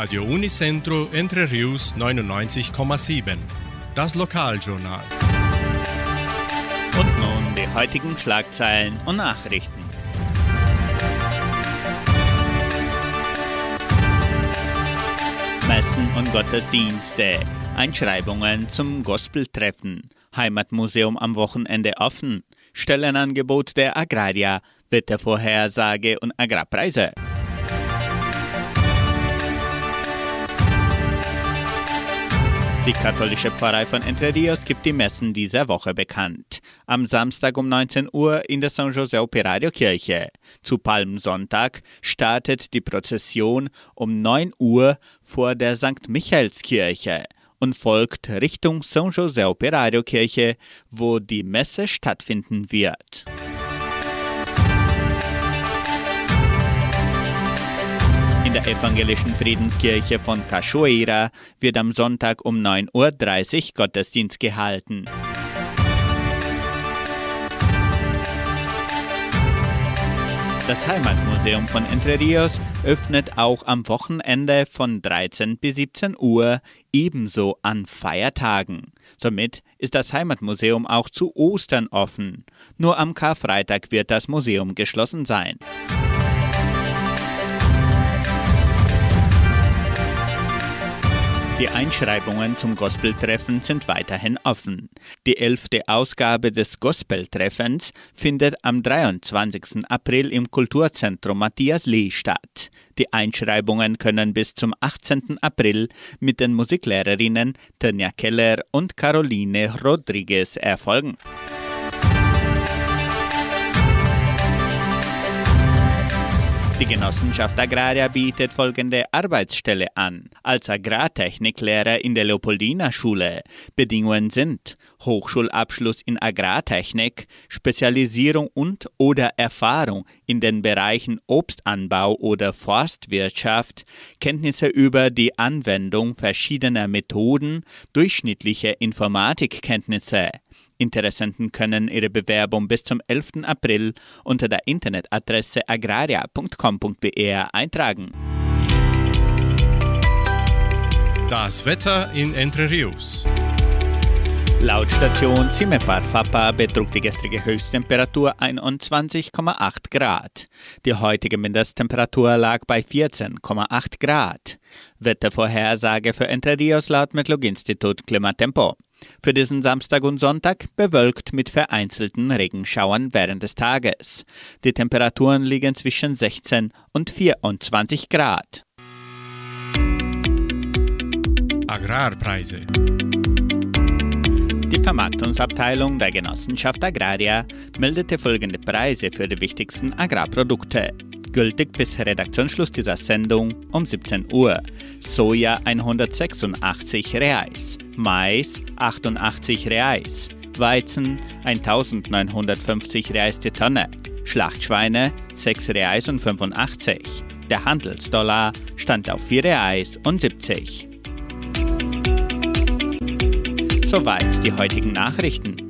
Radio Unicentro Entre Rius 99,7. Das Lokaljournal. Und nun die heutigen Schlagzeilen und Nachrichten. Messen und Gottesdienste. Einschreibungen zum Gospeltreffen. Heimatmuseum am Wochenende offen. Stellenangebot der Agraria. Wettervorhersage und Agrarpreise. Die katholische Pfarrei von Entre Rios gibt die Messen dieser Woche bekannt. Am Samstag um 19 Uhr in der San José Operario Kirche. Zu Palmsonntag startet die Prozession um 9 Uhr vor der St. Michaelskirche und folgt Richtung San José Operario Kirche, wo die Messe stattfinden wird. In der evangelischen Friedenskirche von Cachoeira wird am Sonntag um 9.30 Uhr Gottesdienst gehalten. Das Heimatmuseum von Entre Rios öffnet auch am Wochenende von 13 bis 17 Uhr, ebenso an Feiertagen. Somit ist das Heimatmuseum auch zu Ostern offen. Nur am Karfreitag wird das Museum geschlossen sein. Die Einschreibungen zum Gospeltreffen sind weiterhin offen. Die elfte Ausgabe des Gospeltreffens findet am 23. April im Kulturzentrum Matthias Lee statt. Die Einschreibungen können bis zum 18. April mit den Musiklehrerinnen Tanja Keller und Caroline Rodriguez erfolgen. Die Genossenschaft Agraria bietet folgende Arbeitsstelle an. Als Agrartechniklehrer in der Leopoldina-Schule. Bedingungen sind Hochschulabschluss in Agrartechnik, Spezialisierung und oder Erfahrung in den Bereichen Obstanbau oder Forstwirtschaft, Kenntnisse über die Anwendung verschiedener Methoden, durchschnittliche Informatikkenntnisse. Interessenten können ihre Bewerbung bis zum 11. April unter der Internetadresse agraria.com.br eintragen. Das Wetter in Entre Rios. Laut Station Cimepar Fapa betrug die gestrige Höchsttemperatur 21,8 Grad. Die heutige Mindesttemperatur lag bei 14,8 Grad. Wettervorhersage für Entre Rios laut Metlog-Institut Klimatempo. Für diesen Samstag und Sonntag bewölkt mit vereinzelten Regenschauern während des Tages. Die Temperaturen liegen zwischen 16 und 24 Grad. Agrarpreise. Die Vermarktungsabteilung der Genossenschaft Agraria meldete folgende Preise für die wichtigsten Agrarprodukte. Gültig bis Redaktionsschluss dieser Sendung um 17 Uhr. Soja 186 Reais, Mais 88 Reais, Weizen 1950 Reais die Tonne, Schlachtschweine 6 Reais und 85. Der Handelsdollar stand auf 4 Reais und 70. Soweit die heutigen Nachrichten.